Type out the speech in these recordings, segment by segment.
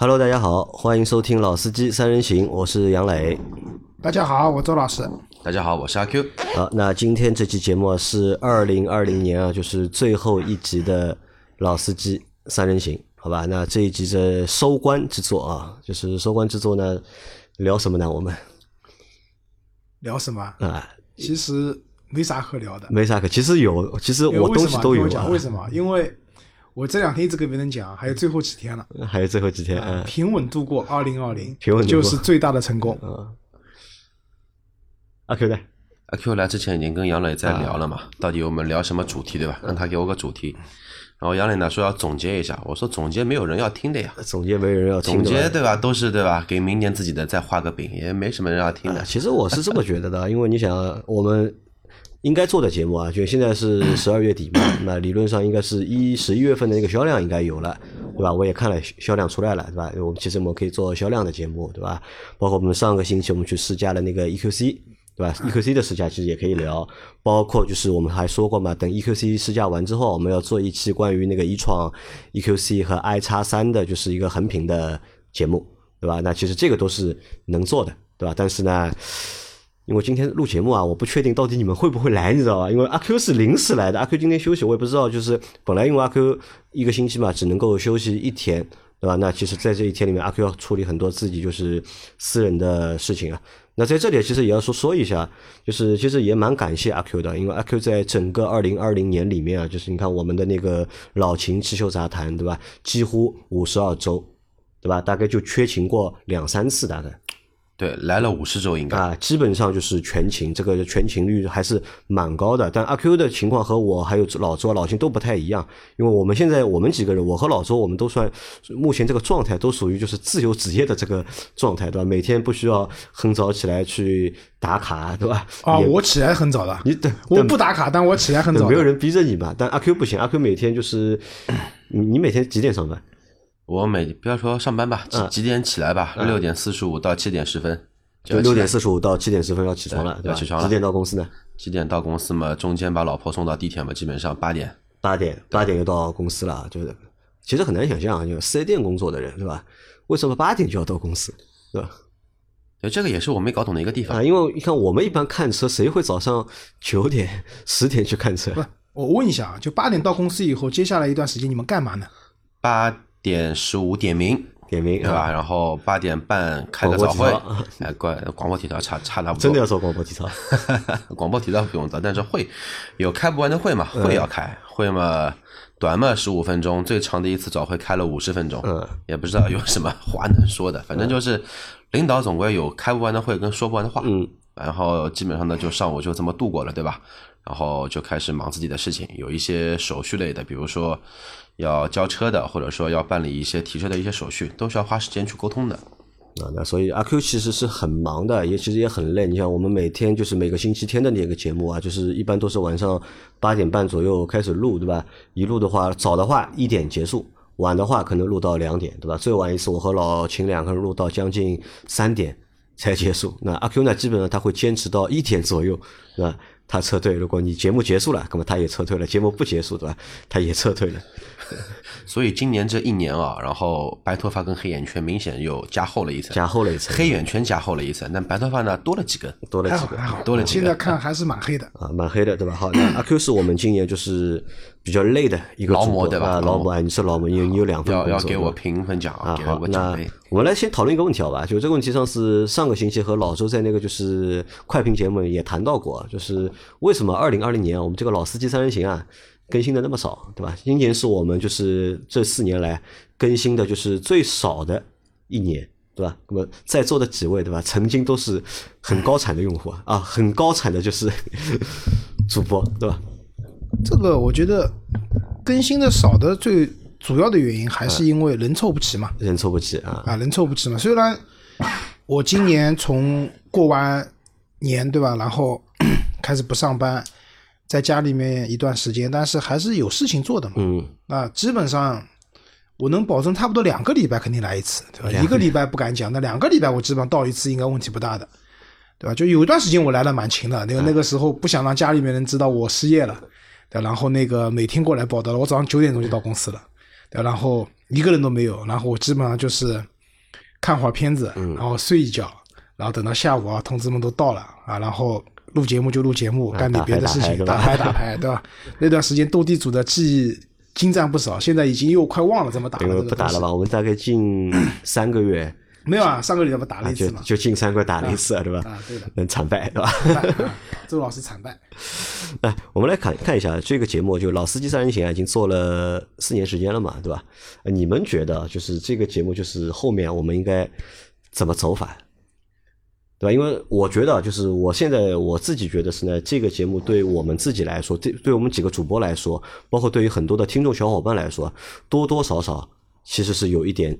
Hello，大家好，欢迎收听《老司机三人行》，我是杨磊。大家好，我周老师。大家好，我是阿 Q。好，那今天这期节目是二零二零年啊，就是最后一集的《老司机三人行》，好吧？那这一集的收官之作啊，就是收官之作呢，聊什么呢？我们聊什么？啊，其实没啥可聊的。没啥可，其实有，其实我东西都有啊。为什么？因为我这两天一直跟别人讲，还有最后几天了，还有最后几天，嗯，平稳度过二零二零，平稳就是最大的成功。嗯，阿 Q 呢？阿 Q 来之前已经跟杨磊在聊了嘛，到底我们聊什么主题对吧？让他给我个主题。然后杨磊呢说要总结一下，我说总结没有人要听的呀，总结没人要听。总结对吧？都是对吧？给明年自己的再画个饼，也没什么人要听的。其实我是这么觉得的，因为你想我们。应该做的节目啊，就现在是 十二月底嘛，那理论上应该是一十一月份的那个销量应该有了，对吧？我也看了销量出来了，对吧？我们其实我们可以做销量的节目，对吧？包括我们上个星期我们去试驾了那个 EQC，对吧？EQC 的试驾其实也可以聊，包括就是我们还说过嘛，等 EQC 试驾完之后，我们要做一期关于那个一创 EQC 和 i 叉三的，就是一个横屏的节目，对吧？那其实这个都是能做的，对吧？但是呢。因为今天录节目啊，我不确定到底你们会不会来，你知道吧？因为阿 Q 是临时来的，阿 Q 今天休息，我也不知道。就是本来因为阿 Q 一个星期嘛，只能够休息一天，对吧？那其实，在这一天里面，阿 Q 要处理很多自己就是私人的事情啊。那在这里，其实也要说说一下，就是其实也蛮感谢阿 Q 的，因为阿 Q 在整个二零二零年里面啊，就是你看我们的那个老秦汽修杂谈，对吧？几乎五十二周，对吧？大概就缺勤过两三次，大概。对，来了五十周应该啊，基本上就是全勤，这个全勤率还是蛮高的。但阿 Q 的情况和我还有老周、老秦都不太一样，因为我们现在我们几个人，我和老周我们都算目前这个状态都属于就是自由职业的这个状态，对吧？每天不需要很早起来去打卡，对吧？啊，我起来很早的，你等我不打卡，但我起来很早，没有人逼着你嘛。但阿 Q 不行，阿 Q 每天就是你每天几点上班？我每不要说上班吧，几几点起来吧？六点四十五到七点十分，就六点四十五到七点十分要起床了，要起床了。几点到公司呢？几点到公司嘛？中间把老婆送到地铁嘛？基本上八点，八点，八点就到公司了。就是，其实很难想象，就四 S 店工作的人，对吧？为什么八点就要到公司，对吧？这个也是我没搞懂的一个地方啊。因为你看，我们一般看车，谁会早上九点、十点去看车？不，我问一下啊，就八点到公司以后，接下来一段时间你们干嘛呢？八。点十五点名，点名对吧？然后八点半开个早会，哎，广广播体操差差不多。真的要做广播体操？广播体操不用做，但是会有开不完的会嘛？会要开会嘛？短嘛十五分钟，最长的一次早会开了五十分钟，嗯，也不知道有什么话能说的，反正就是领导总归有开不完的会跟说不完的话，嗯，然后基本上呢就上午就这么度过了，对吧？然后就开始忙自己的事情，有一些手续类的，比如说。要交车的，或者说要办理一些提车的一些手续，都需要花时间去沟通的。啊，那所以阿 Q 其实是很忙的，也其实也很累。你像我们每天就是每个星期天的那个节目啊，就是一般都是晚上八点半左右开始录，对吧？一录的话，早的话一点结束，晚的话可能录到两点，对吧？最晚一次我和老秦两个人录到将近三点才结束。那阿 Q 呢，基本上他会坚持到一点左右，是吧？他撤退。如果你节目结束了，那么他也撤退了；节目不结束，对吧？他也撤退了。所以今年这一年啊，然后白头发跟黑眼圈明显又加厚了一层，加厚了一层，黑眼圈加厚了一层，但白头发呢多了几根，多了几根，多了几根。现在看还是蛮黑的啊，蛮黑的，对吧？好，那阿 Q 是我们今年就是比较累的一个劳模，对吧？劳模，你是劳模，你有你有两份工作，要给我评分奖啊。好，那我们来先讨论一个问题，好吧？就这个问题上是上个星期和老周在那个就是快评节目也谈到过，就是为什么二零二零年我们这个老司机三人行啊？更新的那么少，对吧？今年是我们就是这四年来更新的就是最少的一年，对吧？那么在座的几位，对吧？曾经都是很高产的用户啊，很高产的就是 主播，对吧？这个我觉得更新的少的最主要的原因还是因为人凑不齐嘛，人凑不齐啊啊，人凑不齐嘛。虽然我今年从过完年，对吧？然后 开始不上班。在家里面一段时间，但是还是有事情做的嘛。嗯，那基本上我能保证差不多两个礼拜肯定来一次，对吧？一个礼拜不敢讲，那两个礼拜我基本上到一次应该问题不大的，对吧？就有一段时间我来的蛮勤的，那个那个时候不想让家里面人知道我失业了，对，然后那个每天过来报道了，我早上九点钟就到公司了，对，然后一个人都没有，然后我基本上就是看会儿片子，然后睡一觉，然后等到下午啊，同志们都到了啊，然后录节目就录节目，干点别的事情，打牌打牌，对吧？那段时间斗地主的记忆精湛不少，现在已经又快忘了怎么打了。不打了吧？我们大概近 三个月。没有啊，上个礼拜不打了一次嘛，就近三个打了一次，对吧？啊，对的，能惨败，对吧？周老师惨败。哎，我们来看看一下这个节目，就《老司机三人行》已经做了四年时间了嘛，对吧？你们觉得就是这个节目，就是后面我们应该怎么走法，对吧？因为我觉得，就是我现在我自己觉得是呢，这个节目对我们自己来说，对对我们几个主播来说，包括对于很多的听众小伙伴来说，多多少少其实是有一点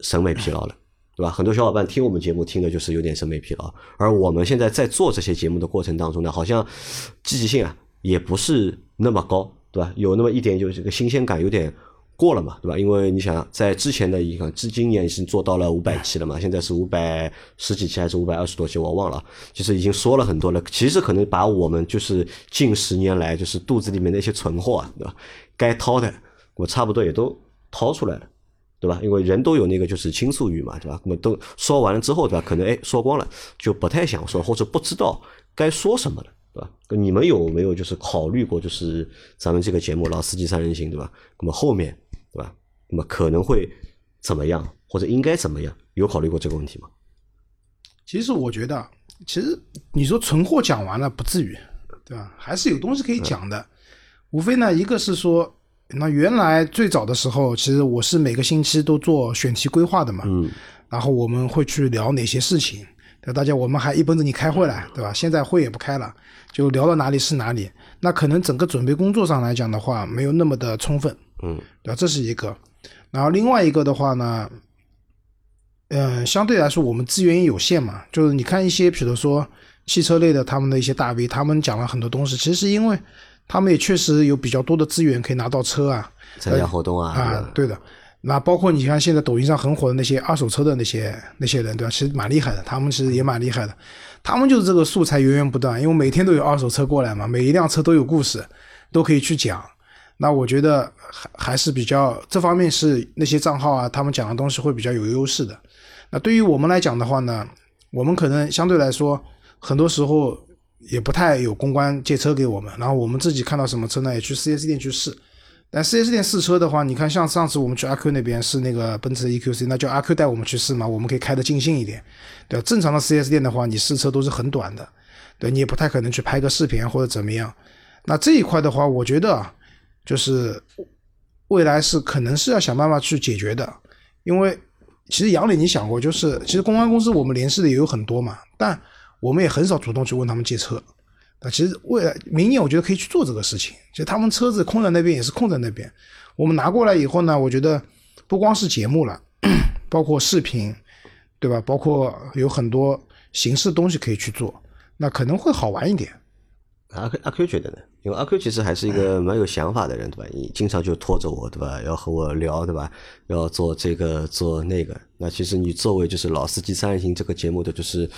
审美疲劳了。对吧？很多小伙伴听我们节目听的就是有点审美疲劳，而我们现在在做这些节目的过程当中呢，好像积极性啊也不是那么高，对吧？有那么一点就是个新鲜感有点过了嘛，对吧？因为你想在之前的一个，至今年已经做到了五百期了嘛，现在是五百十几期还是五百二十多期，我忘了，其实已经说了很多了。其实可能把我们就是近十年来就是肚子里面那些存货啊，对吧？该掏的我差不多也都掏出来了。对吧？因为人都有那个就是倾诉欲嘛，对吧？那么都说完了之后，对吧？可能哎说光了，就不太想说，或者不知道该说什么了，对吧？你们有没有就是考虑过，就是咱们这个节目《老司机三人行》，对吧？那么后面，对吧？那么可能会怎么样，或者应该怎么样？有考虑过这个问题吗？其实我觉得，其实你说存货讲完了不至于，对吧？还是有东西可以讲的，无非呢，一个是说。那原来最早的时候，其实我是每个星期都做选题规划的嘛，嗯，然后我们会去聊哪些事情，那大家我们还一奔着你开会来，对吧？现在会也不开了，就聊到哪里是哪里。那可能整个准备工作上来讲的话，没有那么的充分，嗯，对吧？这是一个。然后另外一个的话呢，嗯，相对来说我们资源也有限嘛，就是你看一些，比如说汽车类的他们的一些大 V，他们讲了很多东西，其实因为。他们也确实有比较多的资源可以拿到车啊，参加活动啊啊，对的。那包括你看现在抖音上很火的那些二手车的那些那些人，对吧？其实蛮厉害的，他们其实也蛮厉害的。他们就是这个素材源源不断，因为每天都有二手车过来嘛，每一辆车都有故事，都可以去讲。那我觉得还还是比较这方面是那些账号啊，他们讲的东西会比较有优势的。那对于我们来讲的话呢，我们可能相对来说很多时候。也不太有公关借车给我们，然后我们自己看到什么车呢，也去 4S 店去试。但 4S 店试车的话，你看像上次我们去阿 Q 那边试那个奔驰 EQC，那叫阿 Q 带我们去试嘛，我们可以开得尽兴一点。对，正常的 4S 店的话，你试车都是很短的，对你也不太可能去拍个视频或者怎么样。那这一块的话，我觉得啊，就是未来是可能是要想办法去解决的，因为其实杨磊，你想过，就是其实公关公司我们联系的也有很多嘛，但。我们也很少主动去问他们借车，啊，其实未来明年我觉得可以去做这个事情。其实他们车子空在那边也是空在那边，我们拿过来以后呢，我觉得不光是节目了，包括视频，对吧？包括有很多形式东西可以去做，那可能会好玩一点。阿 Q 阿 Q 觉得呢？因为阿 Q 其实还是一个 蛮有想法的人，对吧？你经常就拖着我，对吧？要和我聊，对吧？要做这个做那个。那其实你作为就是老司机三人行这个节目的就是。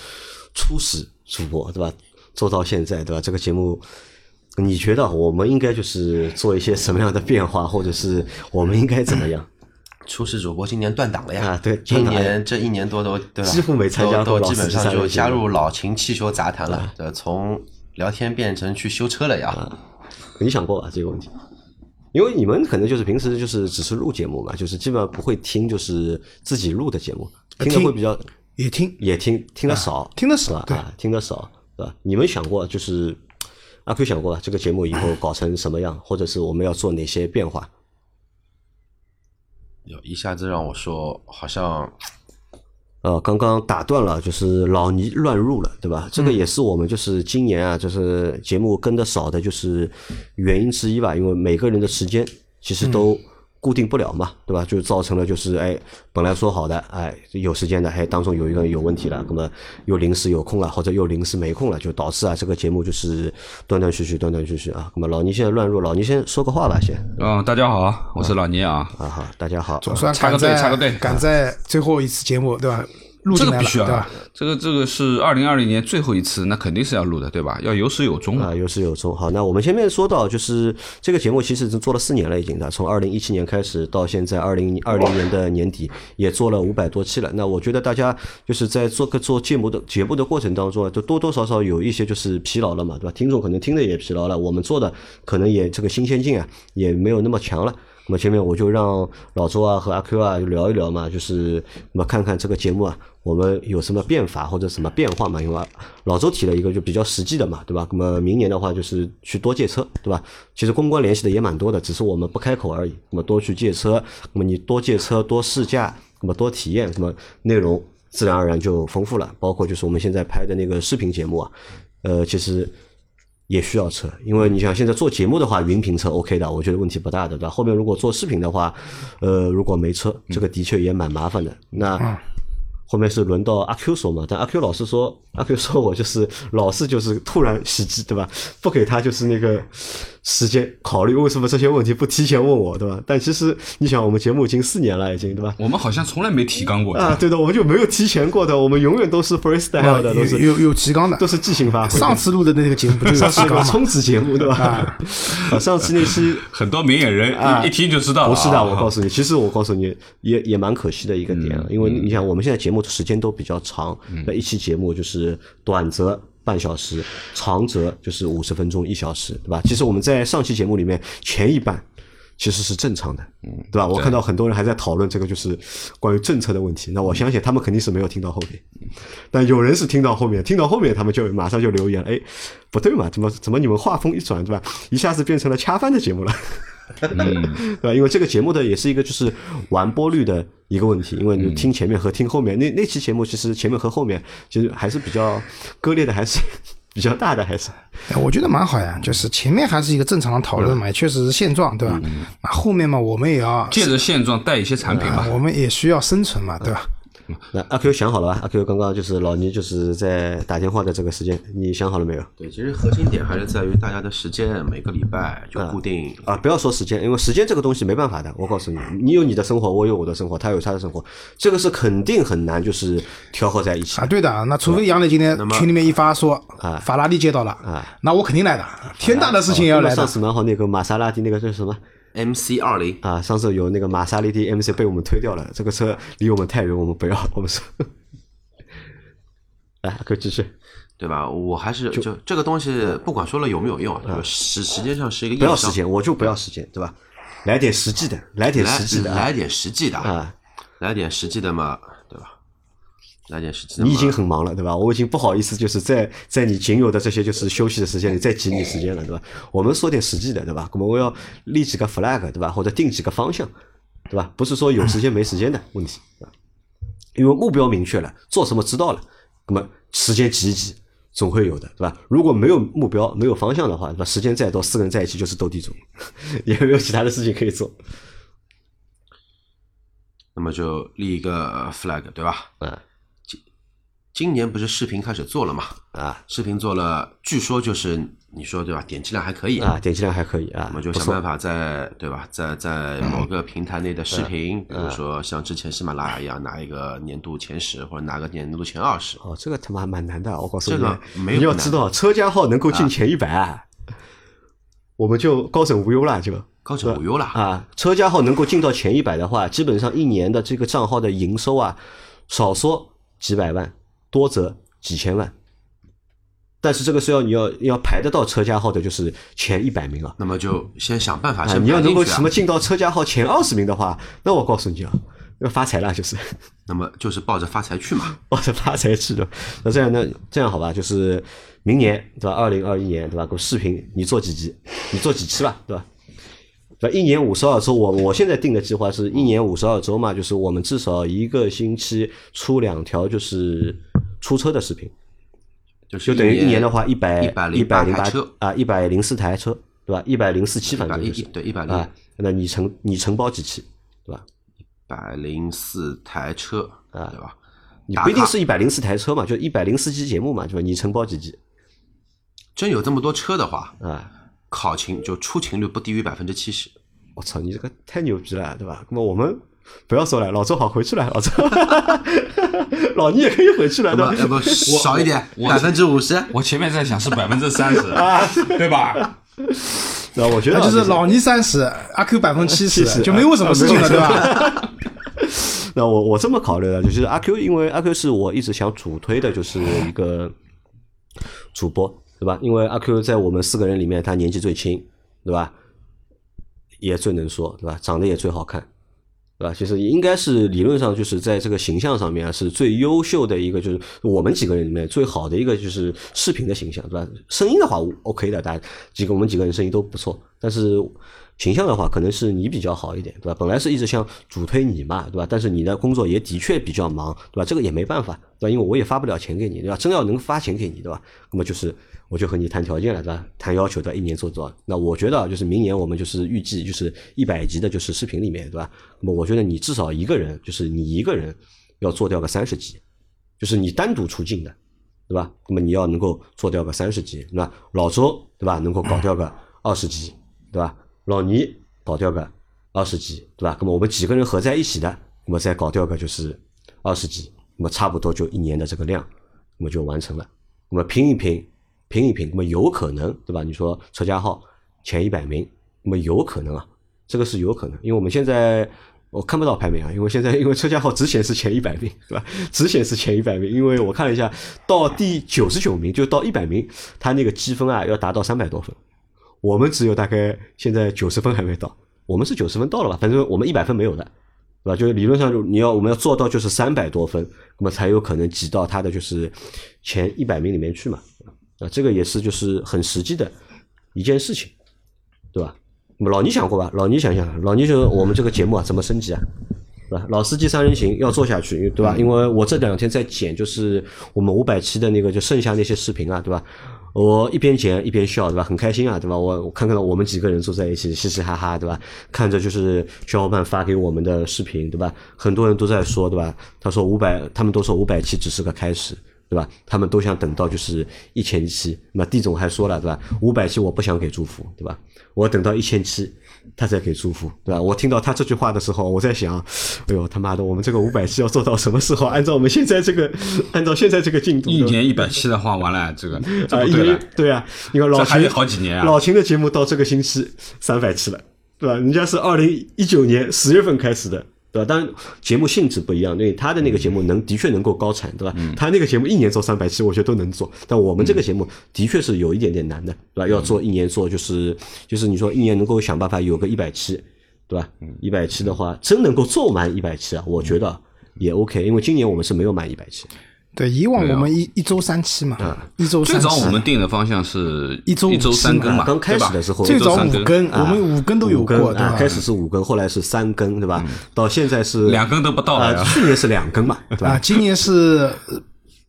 初始主播对吧？做到现在对吧？这个节目，你觉得我们应该就是做一些什么样的变化，或者是我们应该怎么样？初始主播今年断档了呀，对，今年这一年多都对吧？几乎没参加过，基本上就加入老秦汽修杂谈了，呃，从聊天变成去修车了呀。你想过吧这个问题？因为你们可能就是平时就是只是录节目嘛，就是基本上不会听就是自己录的节目，听的会比较。也听也听听的少，听的少啊，听的少，对吧？你们想过就是阿 Q 想过这个节目以后搞成什么样，或者是我们要做哪些变化？有一下子让我说，好像呃，刚刚打断了，就是老倪乱入了，对吧？这个也是我们就是今年啊，就是节目跟的少的，就是原因之一吧。因为每个人的时间其实都。固定不了嘛，对吧？就造成了就是哎，本来说好的哎有时间的，哎当中有一个人有问题了，那么又临时有空了，或者又临时没空了，就导致啊这个节目就是断断续续，断断续续啊。那么老倪现在乱入，老倪先说个话吧，先。嗯，大家好，我是老倪啊。啊好，大家好。总算插个队，插个队，赶在最后一次节目对吧？录进来了，必须啊对吧？！这个这个是二零二零年最后一次，那肯定是要录的，对吧？要有始有终啊，有始有终。好，那我们前面说到，就是这个节目其实已经做了四年了，已经的，从二零一七年开始到现在二零二零年的年底，也做了五百多期了。那我觉得大家就是在做个做节目的节目的过程当中啊，都多多少少有一些就是疲劳了嘛，对吧？听众可能听的也疲劳了，我们做的可能也这个新鲜劲啊也没有那么强了。那么前面我就让老周啊和阿 Q 啊聊一聊嘛，就是那么看看这个节目啊，我们有什么变法或者什么变化嘛？因为老周提了一个就比较实际的嘛，对吧？那么明年的话就是去多借车，对吧？其实公关联系的也蛮多的，只是我们不开口而已。那么多去借车，那么你多借车多试驾，那么多体验，那么内容自然而然就丰富了。包括就是我们现在拍的那个视频节目啊，呃，其实。也需要车，因为你想现在做节目的话，云评车 OK 的，我觉得问题不大的，对吧？后面如果做视频的话，呃，如果没车，这个的确也蛮麻烦的。那后面是轮到阿 Q 说嘛，但阿 Q 老师说，阿 Q 说我就是老是就是突然袭击，对吧？不给他就是那个时间考虑，为什么这些问题不提前问我，对吧？但其实你想，我们节目已经四年了，已经对吧？我们好像从来没提纲过啊，对的，我们就没有提前过的，我们永远都是 freestyle 的，都是有有提纲的，都是即兴发挥。上次录的那个节目不就是上次提纲吗？冲刺节目对吧？啊，上次那期很多明眼人啊一一听就知道。不是的，我告诉你，其实我告诉你，也也蛮可惜的一个点啊，因为你想，我们现在节目时间都比较长，那一期节目就是短则半小时，长则就是五十分钟一小时，对吧？其实我们在上期节目里面前一半。其实是正常的，对吧？我看到很多人还在讨论这个，就是关于政策的问题。那我相信他们肯定是没有听到后面，但有人是听到后面，听到后面他们就马上就留言，哎，不对嘛？怎么怎么你们话锋一转，对吧？一下子变成了恰饭的节目了。对吧？因为这个节目的也是一个就是完播率的一个问题，因为你听前面和听后面，那那期节目其实前面和后面其实还是比较割裂的，还是 比较大的，还是。哎我觉得蛮好呀，就是前面还是一个正常的讨论嘛，也确实是现状，对吧？那后面嘛，我们也要借着现状带一些产品嘛。我们也需要生存嘛，对吧？那阿 Q 想好了吧？阿 Q 刚刚就是老倪就是在打电话的这个时间，你想好了没有？对，其实核心点还是在于大家的时间，每个礼拜就固定。啊，不要说时间，因为时间这个东西没办法的。我告诉你，你有你的生活，我有我的生活，他有他的生活，这个是肯定很难就是调和在一起啊，。对的，那除非杨磊今天群里面一发说啊法拉利接到了啊，那我肯定来的，天大的事情也要来的上。次蛮好，那个玛莎拉蒂那个叫什么 MC 二零，啊？上次有那个玛莎拉蒂 MC 被我们推掉了，这个车离我们太远，我们不要，我们说。来，可以继续，对吧？我还是就这个东西，不管说了有没有用，就实实际上是一个。不要时间，我就不要时间，对吧？来点实际的，来点实际的啊来点实际的，啊！来点实际的嘛，对吧？来点实际的。你已经很忙了，对吧？我已经不好意思，就是在在你仅有的这些就是休息的时间里再挤你时间了，对吧？我们说点实际的，对吧？那么我要立几个 flag，对吧？或者定几个方向，对吧？不是说有时间没时间的问题？因为目标明确了，做什么知道了，那么时间挤一挤，总会有的，对吧？如果没有目标、没有方向的话，对吧？时间再多，四个人在一起就是斗地主，也没有其他的事情可以做。那么就立一个 flag，对吧？嗯今今年不是视频开始做了嘛？啊。视频做了，据说就是你说对吧？点击量还可以。啊，点击量还可以啊，我们就想办法在对吧，在在某个平台内的视频，比如说像之前喜马拉雅一样，拿一个年度前十或者拿个年度前二十，哦，这个他妈蛮难的，我告诉你，这个没有你要知道，车家号能够进前一百、啊，我们就高枕无忧了，就高枕无忧了。啊，车家号能够进到前一百的话，基本上一年的这个账号的营收啊，少说几百万，多则几千万。但是这个是要你要要排得到车架号的，就是前一百名啊。那么就先想办法你要能够什么。进到车架号前二十名的话，那我告诉你啊，要发财了，就是。那么就是抱着发财去嘛。抱着发财去的。那这样呢？这样好吧，就是明年对吧？二零二一年对吧？个视频你做几集？你做几期吧，对吧？对吧？一年五十二周，我我现在定的计划是一年五十二周嘛，就是我们至少一个星期出两条就是出车的视频，就是就等于一年的话一百一百零八车啊，一百零四台车，对吧？一百零四期反正就是对一百零啊，那你承你承包几期，对吧？一百零四台车，啊对吧？你不一定是一百零四台车嘛，就一百零四期节目嘛，对吧？你承包几期真有这么多车的话，啊？考勤就出勤率不低于百分之七十。我操，你这个太牛逼了，对吧？那么我们不要说了，老周好回去了，老周，老倪也可以回去了，对吧？要不少一点，百分之五十。我前面在想是百分之三十，对吧？那我觉得就是老倪三十，阿 Q 百分之七十，就没有什么事情了，对吧？那我我这么考虑的，就是阿 Q，因为阿 Q 是我一直想主推的，就是一个主播，对吧？因为阿 Q 在我们四个人里面，他年纪最轻，对吧？也最能说，对吧？长得也最好看。对吧？其实应该是理论上就是在这个形象上面，是最优秀的一个，就是我们几个人里面最好的一个，就是视频的形象，对吧？声音的话，OK 的，大家几个我们几个人声音都不错，但是形象的话，可能是你比较好一点，对吧？本来是一直想主推你嘛，对吧？但是你的工作也的确比较忙，对吧？这个也没办法，对吧？因为我也发不了钱给你，对吧？真要能发钱给你，对吧？那么就是。我就和你谈条件了，对吧？谈要求的，一年做多少？那我觉得就是明年我们就是预计就是一百集的，就是视频里面，对吧？那么我觉得你至少一个人，就是你一个人要做掉个三十集，就是你单独出镜的，对吧？那么你要能够做掉个三十集，那老周对吧？能够搞掉个二十集，对吧？老倪搞掉个二十几，对吧？那么我们几个人合在一起的，那么再搞掉个就是二十几，那么差不多就一年的这个量，那么就完成了。那么拼一拼。拼一拼，那么有可能，对吧？你说车家号前一百名，那么有可能啊，这个是有可能，因为我们现在我看不到排名啊，因为现在因为车家号只显示前一百名，对吧？只显示前一百名，因为我看了一下，到第九十九名就到一百名，他那个积分啊要达到三百多分，我们只有大概现在九十分还没到，我们是九十分到了吧？反正我们一百分没有的，对吧？就是理论上你要我们要做到就是三百多分，那么才有可能挤到他的就是前一百名里面去嘛。啊，这个也是就是很实际的一件事情，对吧？那么老倪想过吧？老倪想想，老倪就我们这个节目啊，怎么升级啊？对吧？老司机三人行要做下去，对吧？因为我这两天在剪，就是我们五百期的那个就剩下那些视频啊，对吧？我一边剪一边笑，对吧？很开心啊，对吧？我我看看到我们几个人坐在一起嘻嘻哈哈，对吧？看着就是小伙伴发给我们的视频，对吧？很多人都在说，对吧？他说五百，他们都说五百七只是个开始。对吧？他们都想等到就是一千七，那么地总还说了，对吧？五百七我不想给祝福，对吧？我等到一千七，他才给祝福，对吧？我听到他这句话的时候，我在想，哎呦他妈的，我们这个五百期要做到什么时候？按照我们现在这个，按照现在这个进度，一年一百期的话，完了这个啊，对了，对啊，你看老秦还有好几年啊，老秦的节目到这个星期三百期了，对吧？人家是二零一九年十月份开始的。对吧？当然，节目性质不一样，因为他的那个节目能的确能够高产，对吧？他那个节目一年做三百期，我觉得都能做。但我们这个节目的确是有一点点难的，对吧？要做一年做，就是就是你说一年能够想办法有个一百期，对吧？一百期的话，真能够做满一百期啊，我觉得也 OK。因为今年我们是没有满一百期。对，以往我们一一周三期嘛，一周最早我们定的方向是一周一周三更嘛，刚开始的时候最早五更，我们五更都有过，对吧？开始是五更，后来是三更，对吧？到现在是两更都不到了。去年是两更嘛，对吧？今年是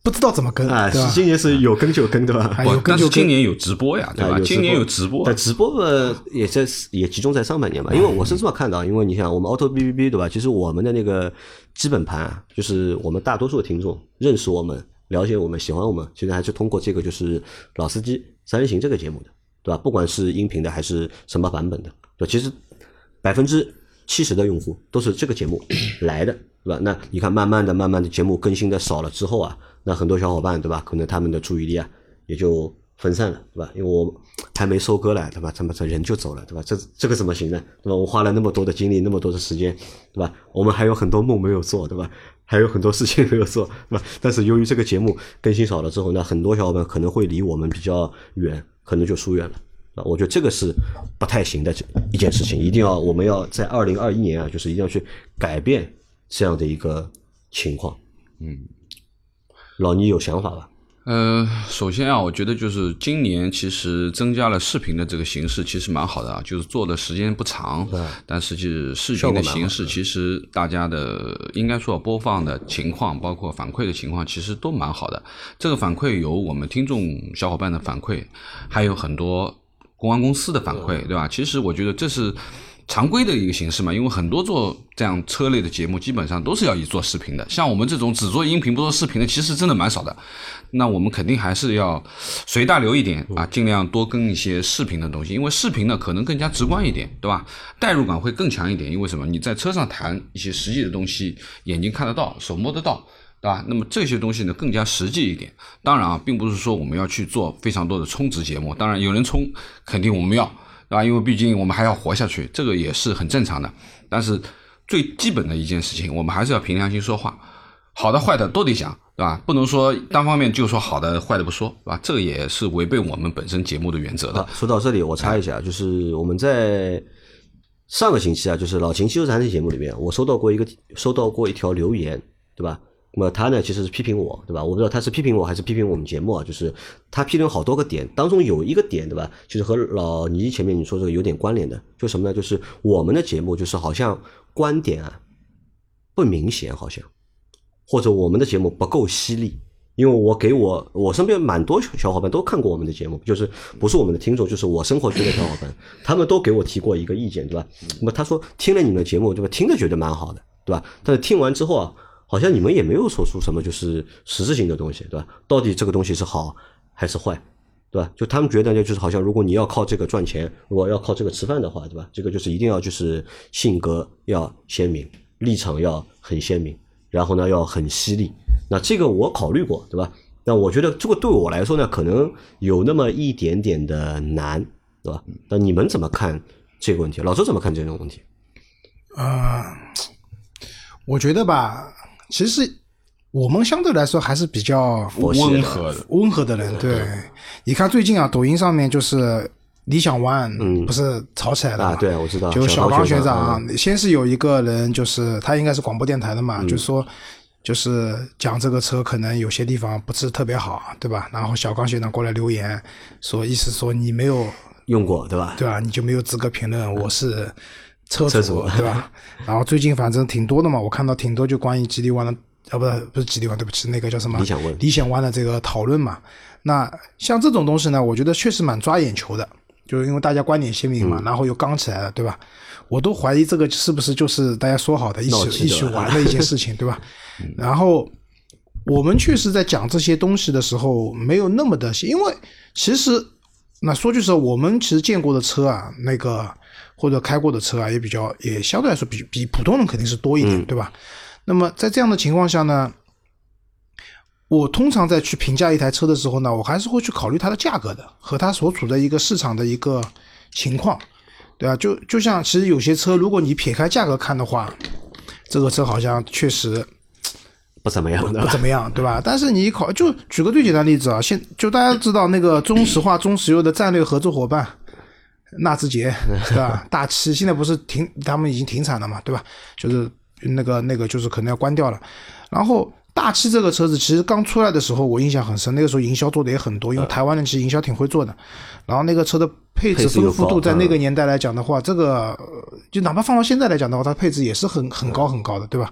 不知道怎么跟啊，今年是有跟就跟，对吧？但是今年有直播呀，对吧？今年有直播，但直播嘛也在也集中在上半年嘛，因为我是这么看到，因为你想我们 auto B B B 对吧？其实我们的那个基本盘啊，就是我们大多数听众认识我们。了解我们，喜欢我们，其实还是通过这个就是老司机三人行这个节目的，对吧？不管是音频的还是什么版本的，对，其实百分之七十的用户都是这个节目来的，对吧？那你看，慢慢的、慢慢的节目更新的少了之后啊，那很多小伙伴，对吧？可能他们的注意力啊也就分散了，对吧？因为我还没收割来，对吧？他们这人就走了，对吧？这这个怎么行呢？对吧？我花了那么多的精力，那么多的时间，对吧？我们还有很多梦没有做，对吧？还有很多事情没有做，对吧？但是由于这个节目更新少了之后，那很多小伙伴可能会离我们比较远，可能就疏远了啊。我觉得这个是不太行的一件事情，一定要我们要在二零二一年啊，就是一定要去改变这样的一个情况。嗯，老倪有想法吧？呃，首先啊，我觉得就是今年其实增加了视频的这个形式，其实蛮好的啊，就是做的时间不长，但是就是视频的形式，其实大家的应该说播放的情况，包括反馈的情况，其实都蛮好的。这个反馈有我们听众小伙伴的反馈，还有很多公关公司的反馈，对吧？其实我觉得这是。常规的一个形式嘛，因为很多做这样车类的节目，基本上都是要以做视频的。像我们这种只做音频不做视频的，其实真的蛮少的。那我们肯定还是要随大流一点啊，尽量多跟一些视频的东西，因为视频呢可能更加直观一点，对吧？代入感会更强一点。因为什么？你在车上谈一些实际的东西，眼睛看得到，手摸得到，对吧？那么这些东西呢更加实际一点。当然啊，并不是说我们要去做非常多的充值节目，当然有人充，肯定我们要。对吧？因为毕竟我们还要活下去，这个也是很正常的。但是最基本的一件事情，我们还是要凭良心说话，好的坏的都得讲，对吧？不能说单方面就说好的坏的不说，对吧？这个也是违背我们本身节目的原则的。说到这里，我插一下，就是我们在上个星期啊，就是老秦汽车谈的节目里面，我收到过一个收到过一条留言，对吧？那么他呢，其实是批评我，对吧？我不知道他是批评我还是批评我们节目啊。就是他批评好多个点，当中有一个点，对吧？就是和老倪前面你说这个有点关联的，就什么呢？就是我们的节目就是好像观点啊不明显，好像或者我们的节目不够犀利。因为我给我我身边蛮多小伙伴都看过我们的节目，就是不是我们的听众，就是我生活圈的小伙伴，他们都给我提过一个意见，对吧？那么他说听了你们的节目，对吧？听着觉得蛮好的，对吧？但是听完之后啊。好像你们也没有说出什么就是实质性的东西，对吧？到底这个东西是好还是坏，对吧？就他们觉得呢，就是好像如果你要靠这个赚钱，如果要靠这个吃饭的话，对吧？这个就是一定要就是性格要鲜明，立场要很鲜明，然后呢要很犀利。那这个我考虑过，对吧？那我觉得这个对我来说呢，可能有那么一点点的难，对吧？那你们怎么看这个问题？老周怎么看这种问题？啊，我觉得吧。其实我们相对来说还是比较温和的，温和的人。对，你看最近啊，抖音上面就是理想 ONE，不是吵起来了啊？对，我知道。就小刚学长，先是有一个人，就是他应该是广播电台的嘛，就说就是讲这个车可能有些地方不是特别好，对吧？然后小刚学长过来留言说，意思说你没有用过，对吧？对啊？你就没有资格评论，我是。车主 对吧？然后最近反正挺多的嘛，我看到挺多就关于吉利湾的，啊不是不是吉利湾，对不起，那个叫什么？理想 ONE。理想 ONE 的这个讨论嘛，那像这种东西呢，我觉得确实蛮抓眼球的，就是因为大家观点鲜明嘛，然后又刚起来了，对吧？我都怀疑这个是不是就是大家说好的一起一起玩的一些事情，对吧？然后我们确实在讲这些东西的时候没有那么的，因为其实那说句实话，我们其实见过的车啊，那个。或者开过的车啊，也比较也相对来说比比普通人肯定是多一点，对吧？那么在这样的情况下呢，我通常在去评价一台车的时候呢，我还是会去考虑它的价格的和它所处的一个市场的一个情况，对吧？就就像其实有些车，如果你撇开价格看的话，这个车好像确实不怎么样，不怎么样，对吧？但是你考就举个最简单例子啊，现就大家知道那个中石化、中石油的战略合作伙伴。纳智捷对吧？大七现在不是停，他们已经停产了嘛，对吧？就是那个那个就是可能要关掉了。然后大七这个车子其实刚出来的时候，我印象很深，那个时候营销做的也很多，因为台湾人其实营销挺会做的。然后那个车的配置丰富度，在那个年代来讲的话，这个就哪怕放到现在来讲的话，它配置也是很很高很高的，对吧？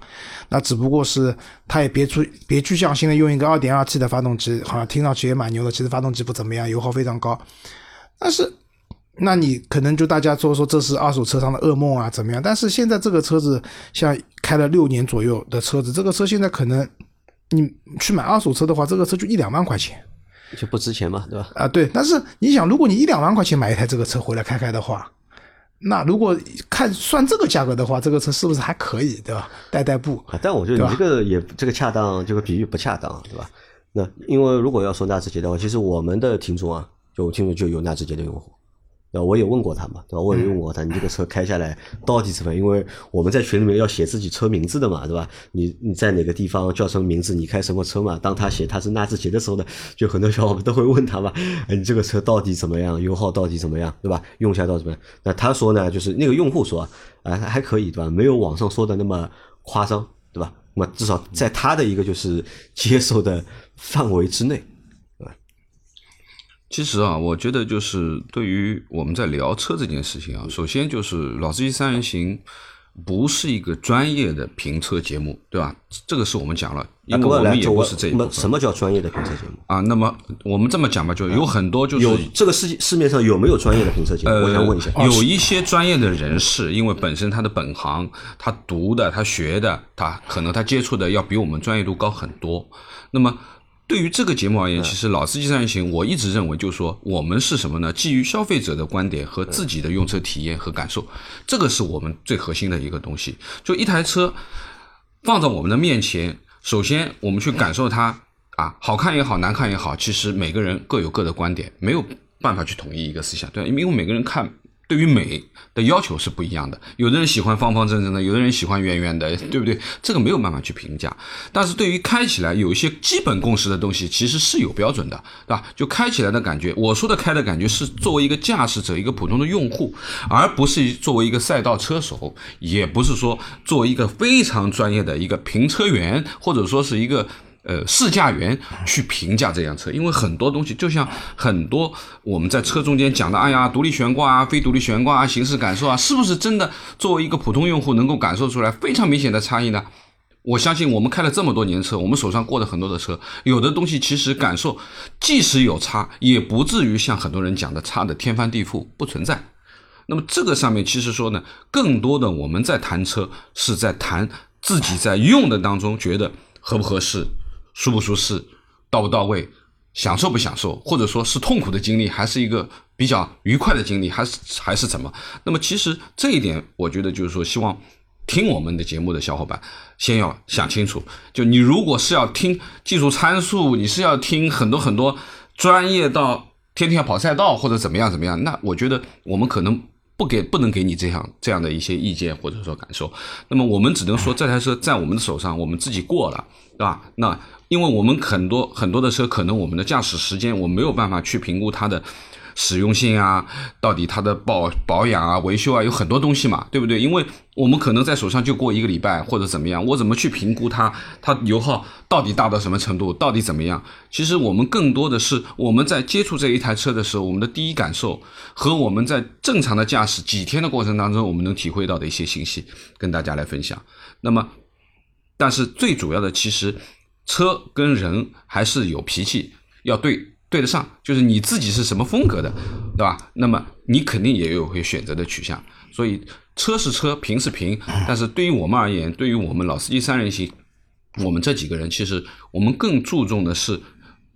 那只不过是它也别出别具匠心的用一个二点二 T 的发动机，好像听上去也蛮牛的，其实发动机不怎么样，油耗非常高，但是。那你可能就大家说说这是二手车商的噩梦啊，怎么样？但是现在这个车子像开了六年左右的车子，这个车现在可能你去买二手车的话，这个车就一两万块钱，就不值钱嘛，对吧？啊，对。但是你想，如果你一两万块钱买一台这个车回来开开的话，那如果看算这个价格的话，这个车是不是还可以，对吧？代代步。但我觉得你这个也这个恰当，这个比喻不恰当，对吧？那因为如果要说纳智捷的话，其实我们的听众啊，就听众就有纳智捷的用户。我也问过他嘛，对吧？我也问过他，你这个车开下来到底怎么样？因为我们在群里面要写自己车名字的嘛，对吧？你你在哪个地方叫什么名字？你开什么车嘛？当他写他是纳智捷的时候呢，就很多小伙伴都会问他嘛，哎，你这个车到底怎么样？油耗到底怎么样？对吧？用下到怎么样？那他说呢，就是那个用户说，啊，还可以，对吧？没有网上说的那么夸张，对吧？那么至少在他的一个就是接受的范围之内。其实啊，我觉得就是对于我们在聊车这件事情啊，首先就是老司机三人行，不是一个专业的评测节目，对吧？这个是我们讲了，因为我们也不是这一部分。什么叫专业的评测节目啊？那么我们这么讲吧，就有很多就是有这个世市面上有没有专业的评测节目？我想问一下，有一些专业的人士，因为本身他的本行，他读的、他学的，他可能他接触的要比我们专业度高很多。那么。对于这个节目而言，其实老司机三人行，我一直认为就是说，我们是什么呢？基于消费者的观点和自己的用车体验和感受，这个是我们最核心的一个东西。就一台车放在我们的面前，首先我们去感受它啊，好看也好，难看也好，其实每个人各有各的观点，没有办法去统一一个思想，对，因为每个人看。对于美的要求是不一样的，有的人喜欢方方正正的，有的人喜欢圆圆的，对不对？这个没有办法去评价。但是对于开起来有一些基本共识的东西，其实是有标准的，对吧？就开起来的感觉，我说的开的感觉是作为一个驾驶者，一个普通的用户，而不是作为一个赛道车手，也不是说作为一个非常专业的一个评车员，或者说是一个。呃，试驾员去评价这辆车，因为很多东西就像很多我们在车中间讲的，哎呀，独立悬挂啊，非独立悬挂啊，行驶感受啊，是不是真的作为一个普通用户能够感受出来非常明显的差异呢？我相信我们开了这么多年车，我们手上过的很多的车，有的东西其实感受即使有差，也不至于像很多人讲的差的天翻地覆，不存在。那么这个上面其实说呢，更多的我们在谈车是在谈自己在用的当中觉得合不合适。舒不舒适，到不到位，享受不享受，或者说是痛苦的经历，还是一个比较愉快的经历，还是还是怎么？那么其实这一点，我觉得就是说，希望听我们的节目的小伙伴先要想清楚。就你如果是要听技术参数，你是要听很多很多专业到天天要跑赛道或者怎么样怎么样，那我觉得我们可能不给不能给你这样这样的一些意见或者说感受。那么我们只能说这台车在我们的手上，我们自己过了，对吧？那。因为我们很多很多的车，可能我们的驾驶时间我没有办法去评估它的实用性啊，到底它的保保养啊、维修啊，有很多东西嘛，对不对？因为我们可能在手上就过一个礼拜或者怎么样，我怎么去评估它？它油耗到底大到什么程度？到底怎么样？其实我们更多的是我们在接触这一台车的时候，我们的第一感受和我们在正常的驾驶几天的过程当中，我们能体会到的一些信息，跟大家来分享。那么，但是最主要的其实。车跟人还是有脾气，要对对得上，就是你自己是什么风格的，对吧？那么你肯定也有会选择的取向。所以车是车，评是评，但是对于我们而言，对于我们老司机三人行，我们这几个人，其实我们更注重的是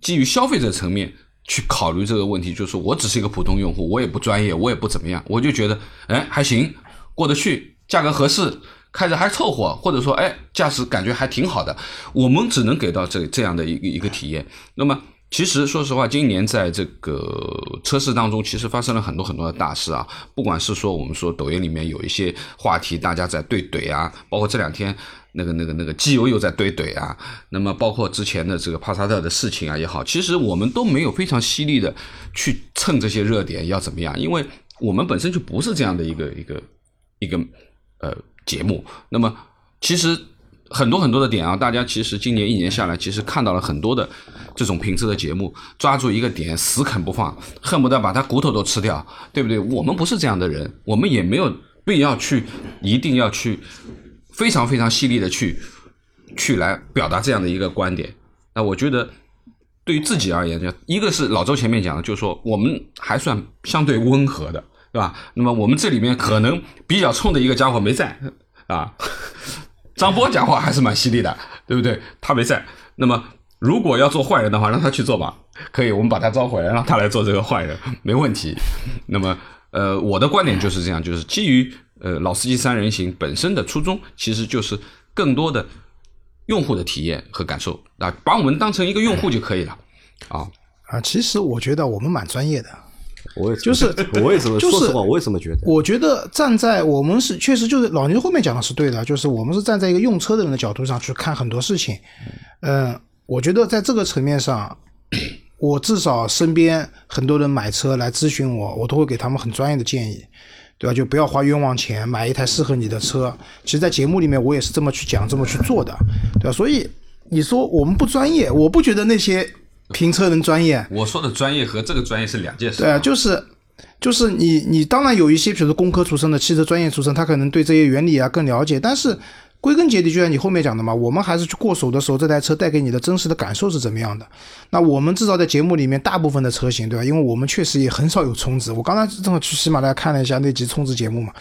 基于消费者层面去考虑这个问题。就是我只是一个普通用户，我也不专业，我也不怎么样，我就觉得，哎，还行，过得去，价格合适。开着还凑合，或者说，哎，驾驶感觉还挺好的。我们只能给到这这样的一个一个体验。那么，其实说实话，今年在这个车市当中，其实发生了很多很多的大事啊。不管是说我们说抖音里面有一些话题，大家在对怼啊，包括这两天那个那个那个机油又在对怼啊。那么，包括之前的这个帕萨特的事情啊也好，其实我们都没有非常犀利的去蹭这些热点要怎么样，因为我们本身就不是这样的一个一个一个呃。节目，那么其实很多很多的点啊，大家其实今年一年下来，其实看到了很多的这种品质的节目，抓住一个点死啃不放，恨不得把他骨头都吃掉，对不对？我们不是这样的人，我们也没有必要去一定要去非常非常犀利的去去来表达这样的一个观点。那我觉得对于自己而言，一个是老周前面讲的，就是说我们还算相对温和的。对吧？那么我们这里面可能比较冲的一个家伙没在啊，张波讲话还是蛮犀利的，对不对？他没在。那么如果要做坏人的话，让他去做吧，可以，我们把他招回来，让他来做这个坏人，没问题。那么，呃，我的观点就是这样，就是基于呃老司机三人行本身的初衷，其实就是更多的用户的体验和感受啊，把我们当成一个用户就可以了啊啊。其实我觉得我们蛮专业的。我也就是我也这么 说实话，我也这么觉得。我觉得站在我们是确实就是老牛后面讲的是对的，就是我们是站在一个用车的人的角度上去看很多事情。嗯，我觉得在这个层面上，我至少身边很多人买车来咨询我，我都会给他们很专业的建议，对吧？就不要花冤枉钱买一台适合你的车。其实，在节目里面我也是这么去讲、这么去做的，对吧？所以你说我们不专业，我不觉得那些。评测人专业，我说的专业和这个专业是两件事。对啊，就是就是你你当然有一些，比如说工科出身的、汽车专业出身，他可能对这些原理啊更了解，但是。归根结底，就像你后面讲的嘛，我们还是去过手的时候，这台车带给你的真实的感受是怎么样的？那我们至少在节目里面，大部分的车型，对吧？因为我们确实也很少有充值。我刚才正好去喜马拉雅看了一下那集充值节目嘛，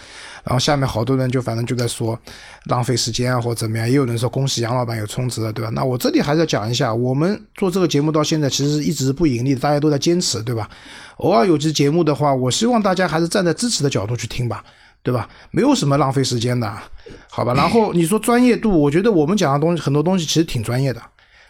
然后下面好多人就反正就在说浪费时间啊，或者怎么样，也有人说恭喜杨老板有充值了，对吧？那我这里还是要讲一下，我们做这个节目到现在其实一直不盈利，大家都在坚持，对吧？偶尔有期节目的话，我希望大家还是站在支持的角度去听吧。对吧？没有什么浪费时间的，好吧？然后你说专业度，我觉得我们讲的东西很多东西其实挺专业的，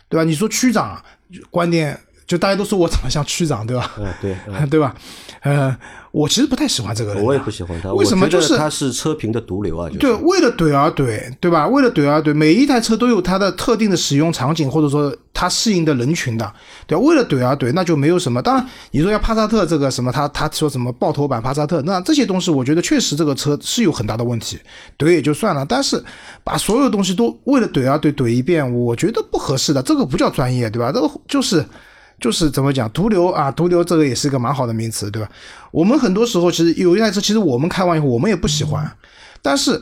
对吧？你说区长观点，就大家都说我长得像区长，对吧？嗯，对，对吧？呃。我其实不太喜欢这个人，我也不喜欢他。为什么？就是他是车评的毒瘤啊！对，为了怼而怼，对吧？为了怼而怼，每一台车都有它的特定的使用场景，或者说它适应的人群的，对为了怼而怼，那就没有什么。当然，你说要帕萨特这个什么，他他说什么爆头版帕萨特，那这些东西，我觉得确实这个车是有很大的问题，怼也就算了。但是把所有东西都为了怼而怼怼一遍，我觉得不合适的，这个不叫专业，对吧？这个就是。就是怎么讲，毒瘤啊，毒瘤这个也是一个蛮好的名词，对吧？我们很多时候其实有一台车，其实我们开完以后我们也不喜欢，但是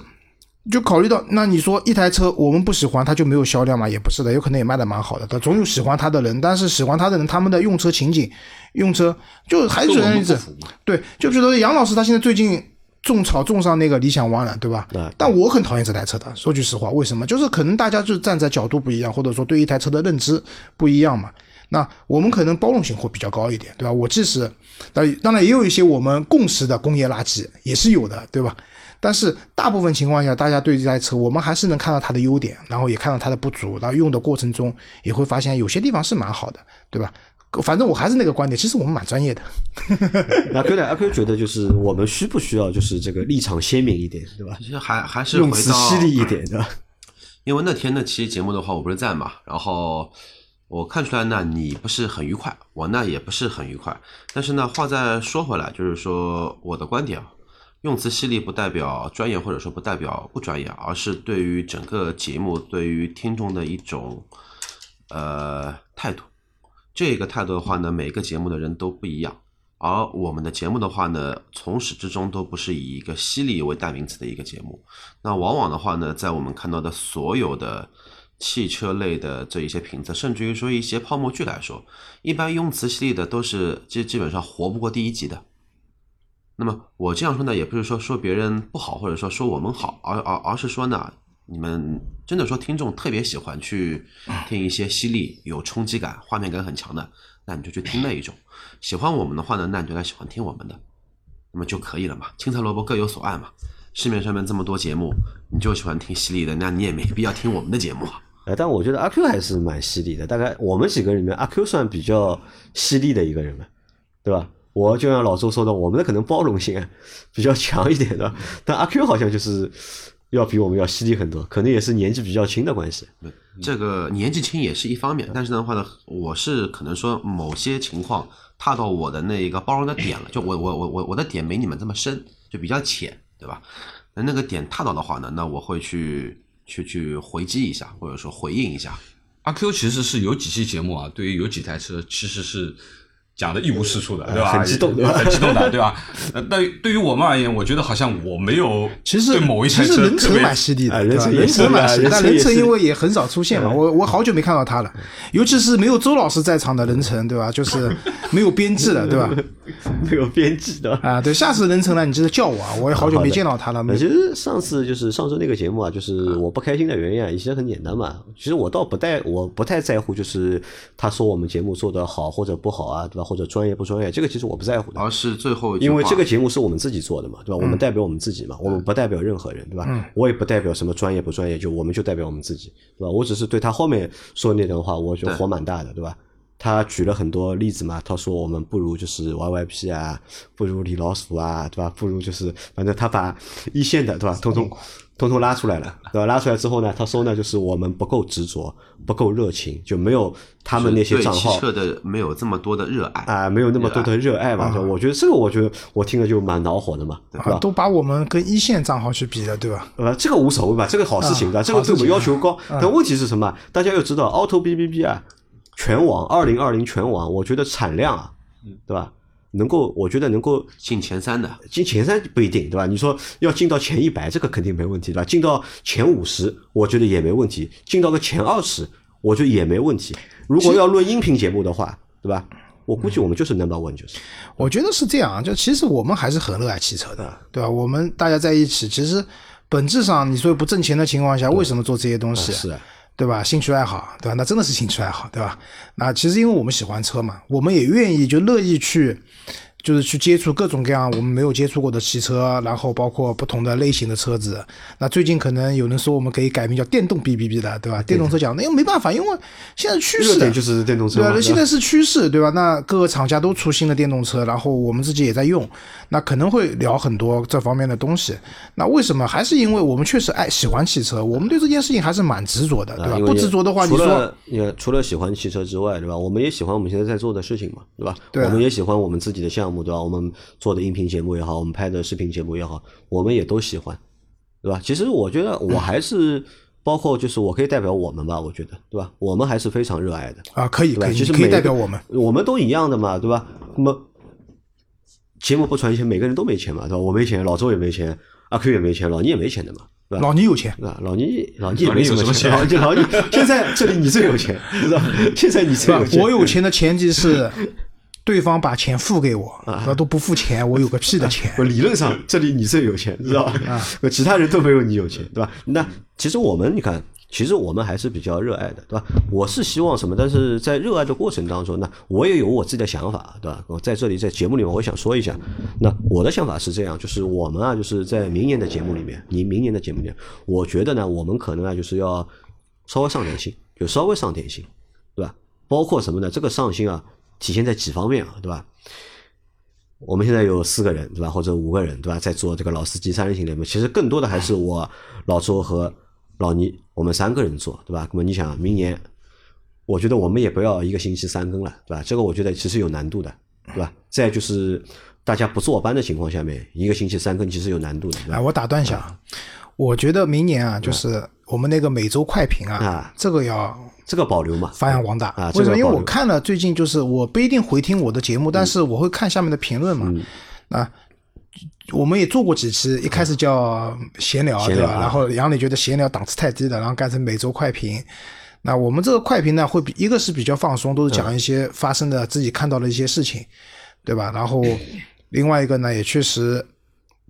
就考虑到，那你说一台车我们不喜欢，它就没有销量嘛？也不是的，有可能也卖的蛮好的，它总有喜欢它的人。但是喜欢它的人，他们的用车情景、用车就还是举个例子，对，就比如说杨老师他现在最近种草种上那个理想 ONE 了，对吧？但我很讨厌这台车的，说句实话，为什么？就是可能大家就站在角度不一样，或者说对一台车的认知不一样嘛。那我们可能包容性会比较高一点，对吧？我即使，当当然也有一些我们共识的工业垃圾也是有的，对吧？但是大部分情况下，大家对这台车，我们还是能看到它的优点，然后也看到它的不足，然后用的过程中也会发现有些地方是蛮好的，对吧？反正我还是那个观点，其实我们蛮专业的。阿 Q 呢？阿 Q 觉得就是我们需不需要就是这个立场鲜明一点，对吧？其实还还是用词犀利一点，对吧？因为那天那期节目的话，我不是在嘛，然后。我看出来呢，你不是很愉快，我呢也不是很愉快。但是呢，话再说回来，就是说我的观点啊，用词犀利不代表专业，或者说不代表不专业，而是对于整个节目、对于听众的一种呃态度。这个态度的话呢，每个节目的人都不一样。而我们的节目的话呢，从始至终都不是以一个犀利为代名词的一个节目。那往往的话呢，在我们看到的所有的。汽车类的这一些评测，甚至于说一些泡沫剧来说，一般用词犀利的都是基基本上活不过第一集的。那么我这样说呢，也不是说说别人不好，或者说说我们好，而而而是说呢，你们真的说听众特别喜欢去听一些犀利、有冲击感、画面感很强的，那你就去听那一种。喜欢我们的话呢，那你就来喜欢听我们的，那么就可以了嘛。青菜萝卜各有所爱嘛。市面上面这么多节目，你就喜欢听犀利的，那你也没必要听我们的节目。但我觉得阿 Q 还是蛮犀利的。大概我们几个里面，阿 Q 算比较犀利的一个人吧，对吧？我就像老周说的，我们的可能包容性比较强一点的，但阿 Q 好像就是要比我们要犀利很多，可能也是年纪比较轻的关系。这个年纪轻也是一方面，但是的话呢，我是可能说某些情况踏到我的那一个包容的点了，就我我我我我的点没你们这么深，就比较浅，对吧？那那个点踏到的话呢，那我会去。去去回击一下，或者说回应一下。阿 Q 其实是有几期节目啊，对于有几台车其实是。讲的一无是处的，对吧？很激动，很激动的，对吧？呃，对对于我们而言，我觉得好像我没有，其实对某一台车人成蛮犀利的，人成蛮犀利，但人成因为也很少出现嘛，我我好久没看到他了，尤其是没有周老师在场的人成，对吧？就是没有编制的，对吧？没有编制的啊，对，下次人成了，你记得叫我啊，我也好久没见到他了。其实上次就是上周那个节目啊，就是我不开心的原因啊，其实很简单嘛。其实我倒不带，我不太在乎，就是他说我们节目做的好或者不好啊，对吧？或者专业不专业？这个其实我不在乎的，而是最后，因为这个节目是我们自己做的嘛，对吧？我们代表我们自己嘛，我们不代表任何人，对吧？我也不代表什么专业不专业，就我们就代表我们自己，对吧？我只是对他后面说那段话，我觉得火蛮大的，对吧？他举了很多例子嘛，他说我们不如就是 YYP 啊，不如李老鼠啊，对吧？不如就是反正他把一线的，对吧？通通。通通拉出来了，对吧？拉出来之后呢，他说呢，就是我们不够执着，不够热情，就没有他们那些账号汽车的没有这么多的热爱啊，没有那么多的热爱吧？我觉得这个，我觉得我听了就蛮恼火的嘛，对吧？都把我们跟一线账号去比了，对吧？呃，这个无所谓吧，这个好事情的，这个对我们要求高。但问题是什么？大家要知道，Auto B B B 啊，全网二零二零全网，我觉得产量啊，对吧？能够，我觉得能够进前三的，进前三不一定，对吧？你说要进到前一百，这个肯定没问题，对吧？进到前五十，我觉得也没问题。进到个前二十，我觉得也没问题。如果要论音频节目的话，对吧？我估计我们就是 number one，就是。我觉得是这样，就其实我们还是很热爱汽车的，对吧？我们大家在一起，其实本质上你说不挣钱的情况下，为什么做这些东西？是。对吧？兴趣爱好，对吧？那真的是兴趣爱好，对吧？那其实因为我们喜欢车嘛，我们也愿意就乐意去。就是去接触各种各样我们没有接触过的汽车，然后包括不同的类型的车子。那最近可能有人说我们可以改名叫电动 B B B 的，对吧？电动车讲，那又没办法，因为现在趋势就是电动车，对吧？现在是趋势，对吧？那各个厂家都出新的电动车，然后我们自己也在用，那可能会聊很多这方面的东西。那为什么？还是因为我们确实爱喜欢汽车，我们对这件事情还是蛮执着的，对吧？不执着的话，你说，也除了喜欢汽车之外，对吧？我们也喜欢我们现在在做的事情嘛，对吧？我们也喜欢我们自己的项目，对吧？我们做的音频节目也好，我们拍的视频节目也好，我们也都喜欢，对吧？其实我觉得我还是 包括就是我可以代表我们吧，我觉得对吧？我们还是非常热爱的啊，可以可以，其实可以代表我们，我们都一样的嘛，对吧？那么节目不传钱，每个人都没钱嘛，对吧？我没钱，老周也没钱，阿 Q 也没钱，老倪也没钱的嘛，对吧？老倪有钱啊，老倪老倪也没什么钱，老倪老倪现在这里你最有钱，是吧现在你最有钱，我有钱的前提是。对方把钱付给我，那都不付钱，我有个屁的钱！理论上，这里你最有钱，知道吧？啊，其他人都没有你有钱，对吧？那其实我们，你看，其实我们还是比较热爱的，对吧？我是希望什么？但是在热爱的过程当中，那我也有我自己的想法，对吧？我在这里在节目里面，我想说一下，那我的想法是这样，就是我们啊，就是在明年的节目里面，你明年的节目里面，我觉得呢，我们可能啊，就是要稍微上点心，就稍微上点心，对吧？包括什么呢？这个上心啊。体现在几方面啊，对吧？我们现在有四个人，对吧？或者五个人，对吧？在做这个老司机三人行联盟，其实更多的还是我老周和老倪，我们三个人做，对吧？那么你想，明年我觉得我们也不要一个星期三更了，对吧？这个我觉得其实有难度的，对吧？再就是大家不坐班的情况下面，一个星期三更其实有难度的。哎，我打断一下，我觉得明年啊，就是我们那个每周快评啊，这个要。这个保留嘛，发扬光大啊！为什么？因为我看了最近，就是我不一定回听我的节目，但是我会看下面的评论嘛。啊，我们也做过几期，一开始叫闲聊，对吧？然后杨磊觉得闲聊档次太低了，然后改成每周快评。那我们这个快评呢，会比一个是比较放松，都是讲一些发生的自己看到的一些事情，对吧？然后另外一个呢，也确实。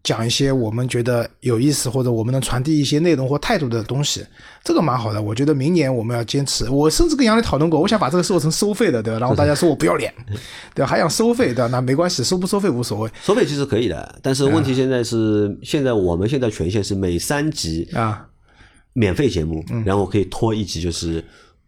讲一些我们觉得有意思或者我们能传递一些内容或态度的东西，这个蛮好的。我觉得明年我们要坚持。我甚至跟杨磊讨论过，我想把这个做成收费的，对吧？然后大家说我不要脸，对吧？还想收费，对吧？那没关系，收不收费无所谓。收费其实可以的，但是问题现在是，现在我们现在权限是每三集啊免费节目，然后可以拖一集就是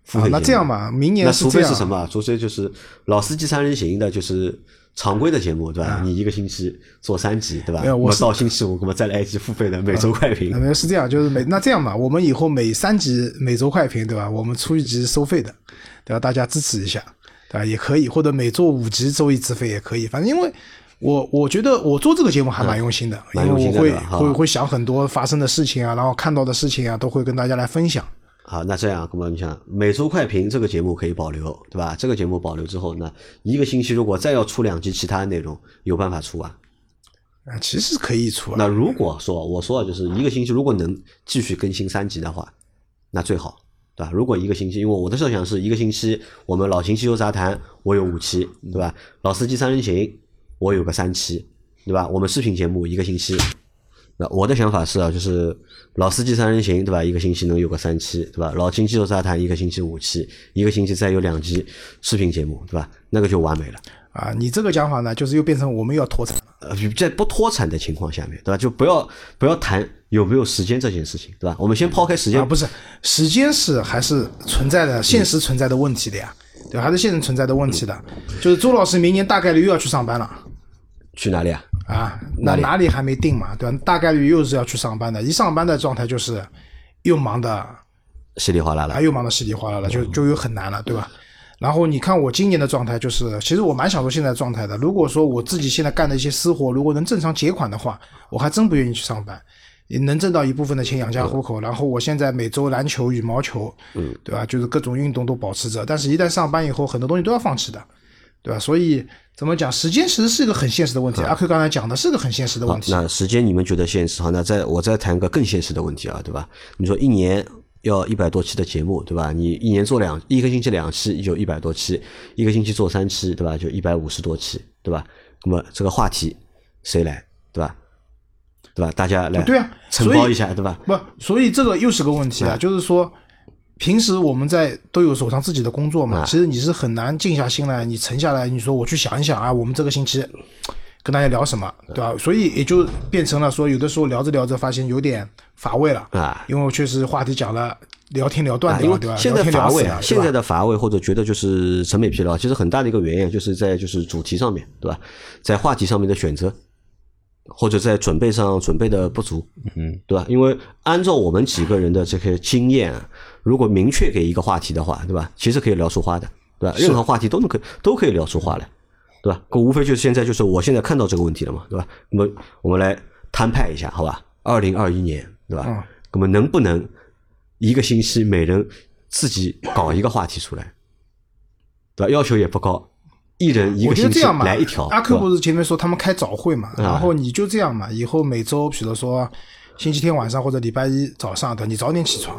付费那这样吧，明年那除非是什么？除非就是老司机三人行的，就是。常规的节目对吧？你一个星期做三集对吧？我到星期五我们再来一集付费的每周快评。没有是这样，就是每那这样吧，我们以后每三集每周快评对吧？我们出一集收费的，对吧？大家支持一下，对吧？也可以，或者每做五集周一次费也可以。反正因为我我觉得我做这个节目还蛮用心的，因为我会会会想很多发生的事情啊，然后看到的事情啊，都会跟大家来分享。好，那这样，那么你想，每周快评这个节目可以保留，对吧？这个节目保留之后，那一个星期如果再要出两集其他内容，有办法出啊？啊，其实可以出。那如果说我说就是一个星期，如果能继续更新三集的话，那最好，对吧？如果一个星期，因为我的设想是一个星期，我们老秦汽油杂谈我有五期，对吧？老司机三人行我有个三期，对吧？我们视频节目一个星期。那我的想法是啊，就是老司机三人行，对吧？一个星期能有个三期，对吧？老秦汽油杂谈一个星期五期，一个星期再有两期视频节目，对吧？那个就完美了。啊，你这个讲法呢，就是又变成我们要脱产了。呃，在不脱产的情况下面，对吧？就不要不要谈有没有时间这件事情，对吧？我们先抛开时间。啊，不是，时间是还是存在的，现实存在的问题的呀，对，还是现实存在的问题的。就是周老师明年大概率又要去上班了。去哪里啊？啊，那哪里还没定嘛？对吧？大概率又是要去上班的，一上班的状态就是又忙的稀里哗啦了，又忙的稀里哗啦了，就就又很难了，对吧？然后你看我今年的状态，就是其实我蛮享受现在状态的。如果说我自己现在干的一些私活，如果能正常结款的话，我还真不愿意去上班，也能挣到一部分的钱养家糊口。然后我现在每周篮球、羽毛球，嗯，对吧？就是各种运动都保持着，但是一旦上班以后，很多东西都要放弃的。对吧？所以怎么讲，时间其实是一个很现实的问题。阿 Q 刚才讲的是个很现实的问题。那时间你们觉得现实？好，那再我再谈个更现实的问题啊，对吧？你说一年要一百多期的节目，对吧？你一年做两一个星期两期就一百多期，一个星期做三期，对吧？就一百五十多期，对吧？那么这个话题谁来，对吧？对吧？大家来对啊，承包一下，对吧？不，所以这个又是个问题啊，就是说。平时我们在都有手上自己的工作嘛，其实你是很难静下心来，你沉下来，你说我去想一想啊，我们这个星期跟大家聊什么，对吧？所以也就变成了说，有的时候聊着聊着发现有点乏味了啊，因为我确实话题讲了，聊天聊断掉，对吧？现在乏味啊，现在的乏味或者觉得就是审美疲劳，其实很大的一个原因就是在就是主题上面对吧，在话题上面的选择。或者在准备上准备的不足，嗯，对吧？因为按照我们几个人的这些经验，如果明确给一个话题的话，对吧？其实可以聊出花的，对吧？任何话题都能可都可以聊出花来，对吧？无非就是现在就是我现在看到这个问题了嘛，对吧？那么我们来摊派一下，好吧？二零二一年，对吧？那么能不能一个星期每人自己搞一个话题出来，对吧？要求也不高。一人一个星期来一条。阿 Q 不是前面说他们开早会嘛？然后你就这样嘛，以后每周，比如说星期天晚上或者礼拜一早上的，你早点起床，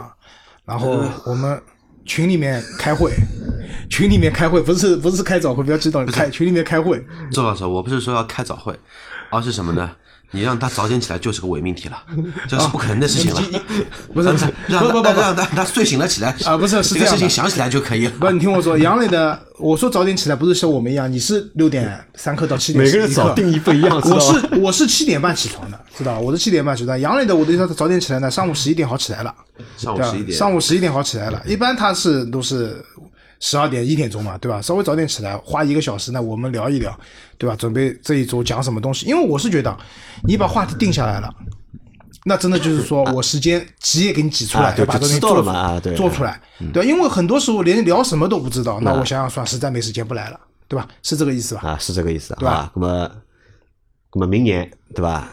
然后我们群里面开会，群里面开会，不是不是开早会，不要激动，开群里面开会。周老师，我不是说要开早会，而是什么呢？你让他早点起来就是个伪命题了，这是不可能的事情了。不是，让不不让他他睡醒了起来啊，不是是这个事情想起来就可以了。不，你听我说，杨磊的，我说早点起来不是像我们一样，你是六点三刻到七点，每个人早定义不一样。我是我是七点半起床的，知道我是七点半起床。杨磊的，我的意思他早点起来呢，上午十一点好起来了。上午十一点，上午十一点好起来了。一般他是都是。十二点一点钟嘛，对吧？稍微早点起来，花一个小时呢，我们聊一聊，对吧？准备这一周讲什么东西？因为我是觉得，你把话题定下来了，那真的就是说我时间挤也给你挤出来，对把东西做做出来，对因为很多时候连聊什么都不知道，那我想想算，实在没时间不来了，对吧？是这个意思吧？啊，是这个意思，对吧？那么，那么明年，对吧？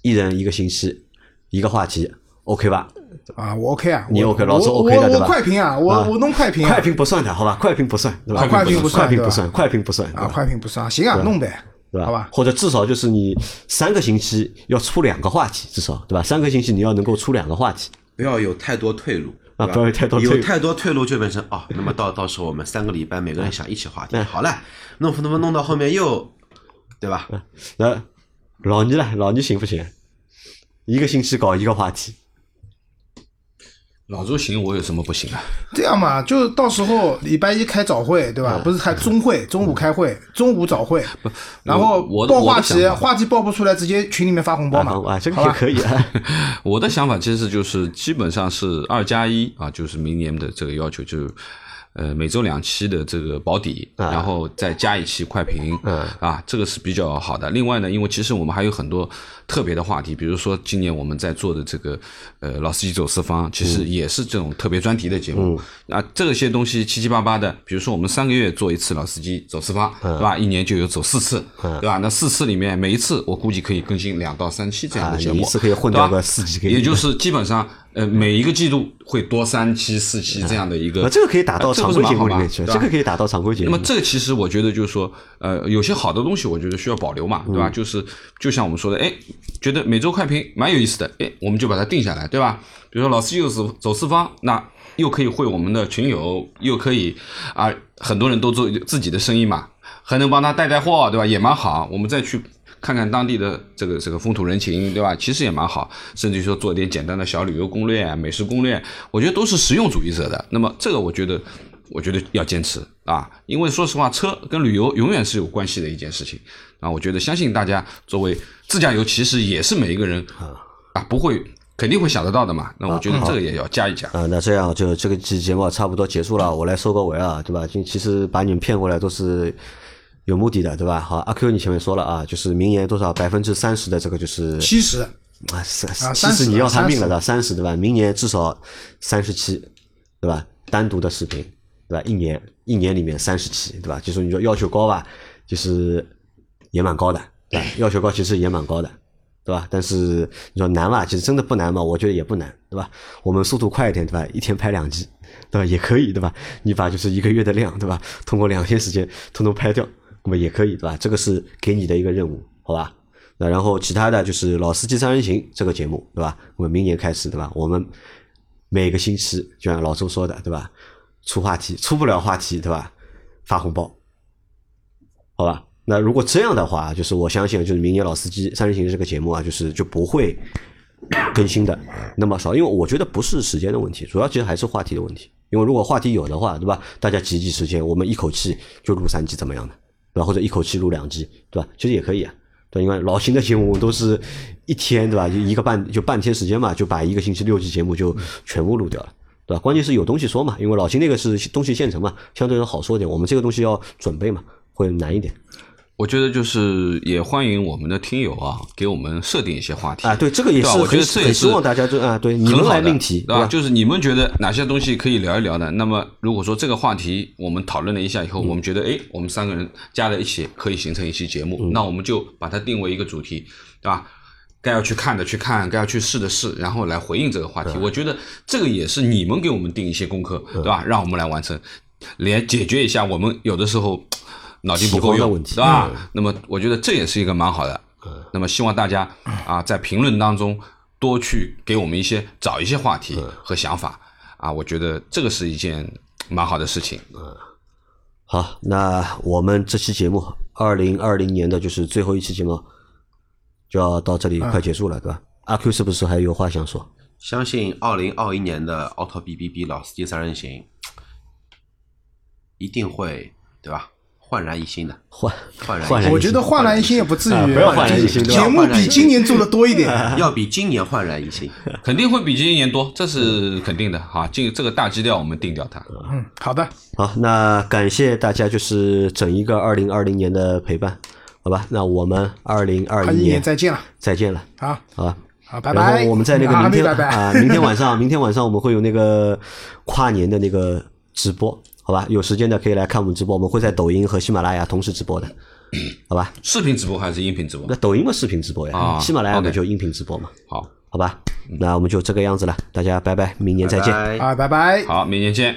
一人一个星期，一个话题。OK 吧？啊，我 OK 啊，你 OK，老周 OK 的对吧？我快评啊，我我弄快评，快评不算的，好吧？快评不算，对吧？快评不算，快评不算，快评不算啊，快评不算，行啊，弄呗，对吧？好吧？或者至少就是你三个星期要出两个话题，至少对吧？三个星期你要能够出两个话题，不要有太多退路啊，不要有太多有太多退路就变成哦，那么到到时候我们三个礼拜每个人想一起话题，好了，弄那么弄到后面又对吧？那老倪了，老倪行不行？一个星期搞一个话题。老周行，我有什么不行啊？这样嘛，就到时候礼拜一开早会，对吧？不是开中会，中午开会，中午早会，然后报话题，话题报不出来，直接群里面发红包嘛。啊，这个也可以啊。我的想法其实就是基本上是二加一啊，就是明年的这个要求就。呃，每周两期的这个保底，然后再加一期快评，啊，这个是比较好的。另外呢，因为其实我们还有很多特别的话题，比如说今年我们在做的这个呃老司机走四方，其实也是这种特别专题的节目。啊，这些东西七七八八的，比如说我们三个月做一次老司机走四方，对吧？一年就有走四次，对吧？那四次里面每一次我估计可以更新两到三期这样的节目，一次可以混掉个四期，也就是基本上。呃，每一个季度会多三期、四期这样的一个，这个可以打到常规节目里面去，这个可以打到常规节目。那么这个其实我觉得就是说，呃，有些好的东西我觉得需要保留嘛，对吧？就是就像我们说的，哎，觉得每周快评蛮有意思的，哎，我们就把它定下来，对吧？比如说老司机走走四方，那又可以会我们的群友，又可以啊，很多人都做自己的生意嘛，还能帮他带带货，对吧？也蛮好，我们再去。看看当地的这个这个风土人情，对吧？其实也蛮好，甚至于说做点简单的小旅游攻略、美食攻略，我觉得都是实用主义者的。那么这个我觉得，我觉得要坚持啊，因为说实话，车跟旅游永远是有关系的一件事情啊。我觉得相信大家作为自驾游，其实也是每一个人啊不会肯定会想得到的嘛。那我觉得这个也要加一加啊。那这样就这个期节目差不多结束了，我来收个尾啊，对吧？就其实把你们骗过来都是。有目的的，对吧？好，阿 Q，你前面说了啊，就是明年多少百分之三十的这个就是七十啊，三七十你要他命了的三十对吧？明年至少三十七，对吧？单独的视频，对吧？一年一年里面三十期，对吧？就是你说要求高吧，就是也蛮高的，对吧？要求高其实也蛮高的，对吧？但是你说难吧，其实真的不难嘛？我觉得也不难，对吧？我们速度快一点，对吧？一天拍两集，对吧？也可以，对吧？你把就是一个月的量，对吧？通过两天时间通通拍掉。那么也可以对吧？这个是给你的一个任务，好吧？那然后其他的就是老司机三人行这个节目，对吧？我们明年开始，对吧？我们每个星期就像老周说的，对吧？出话题，出不了话题，对吧？发红包，好吧？那如果这样的话，就是我相信，就是明年老司机三人行这个节目啊，就是就不会 更新的那么少，因为我觉得不是时间的问题，主要其实还是话题的问题。因为如果话题有的话，对吧？大家挤挤时间，我们一口气就录三集，怎么样的？对吧？或者一口气录两集，对吧？其实也可以啊。对，因为老秦的节目都是一天，对吧？就一个半就半天时间嘛，就把一个星期六集节目就全部录掉了，对吧？关键是有东西说嘛，因为老秦那个是东西现成嘛，相对要好说点。我们这个东西要准备嘛，会难一点。我觉得就是也欢迎我们的听友啊，给我们设定一些话题啊。对，这个也是，我觉得这也是希望大家就啊，对，你们来命题，对吧？就是你们觉得哪些东西可以聊一聊的？那么如果说这个话题我们讨论了一下以后，我们觉得哎，我们三个人加在一起可以形成一期节目，那我们就把它定为一个主题，对吧？该要去看的去看，该要去试的试，然后来回应这个话题。我觉得这个也是你们给我们定一些功课，对吧？让我们来完成，连解决一下我们有的时候。脑筋不够用，对吧？那么我觉得这也是一个蛮好的。那么希望大家啊，在评论当中多去给我们一些找一些话题和想法啊，我觉得这个是一件蛮好的事情。嗯，好，那我们这期节目二零二零年的就是最后一期节目，就要到这里快结束了，对吧？阿 Q 是不是还有话想说？相信二零二一年的奥拓 B B B 老司机三人行一定会，对吧？焕然一新的，焕焕然，我觉得焕然一新也不至于，不要焕然一新，节目比今年做的多一点，要比今年焕然一新，肯定会比今年多，这是肯定的。哈。这这个大基调我们定掉它。嗯，好的，好，那感谢大家就是整一个二零二零年的陪伴，好吧？那我们二零二一年再见了，再见了，好，好吧，好，拜拜。然后我们在那个明天拜拜。啊，明天晚上，明天晚上我们会有那个跨年的那个直播。好吧，有时间的可以来看我们直播，我们会在抖音和喜马拉雅同时直播的，好吧？视频直播还是音频直播？那抖音嘛，视频直播呀，喜马拉雅的就音频直播嘛。好，好吧，那我们就这个样子了，大家拜拜，明年再见。啊，拜拜，好，明年见。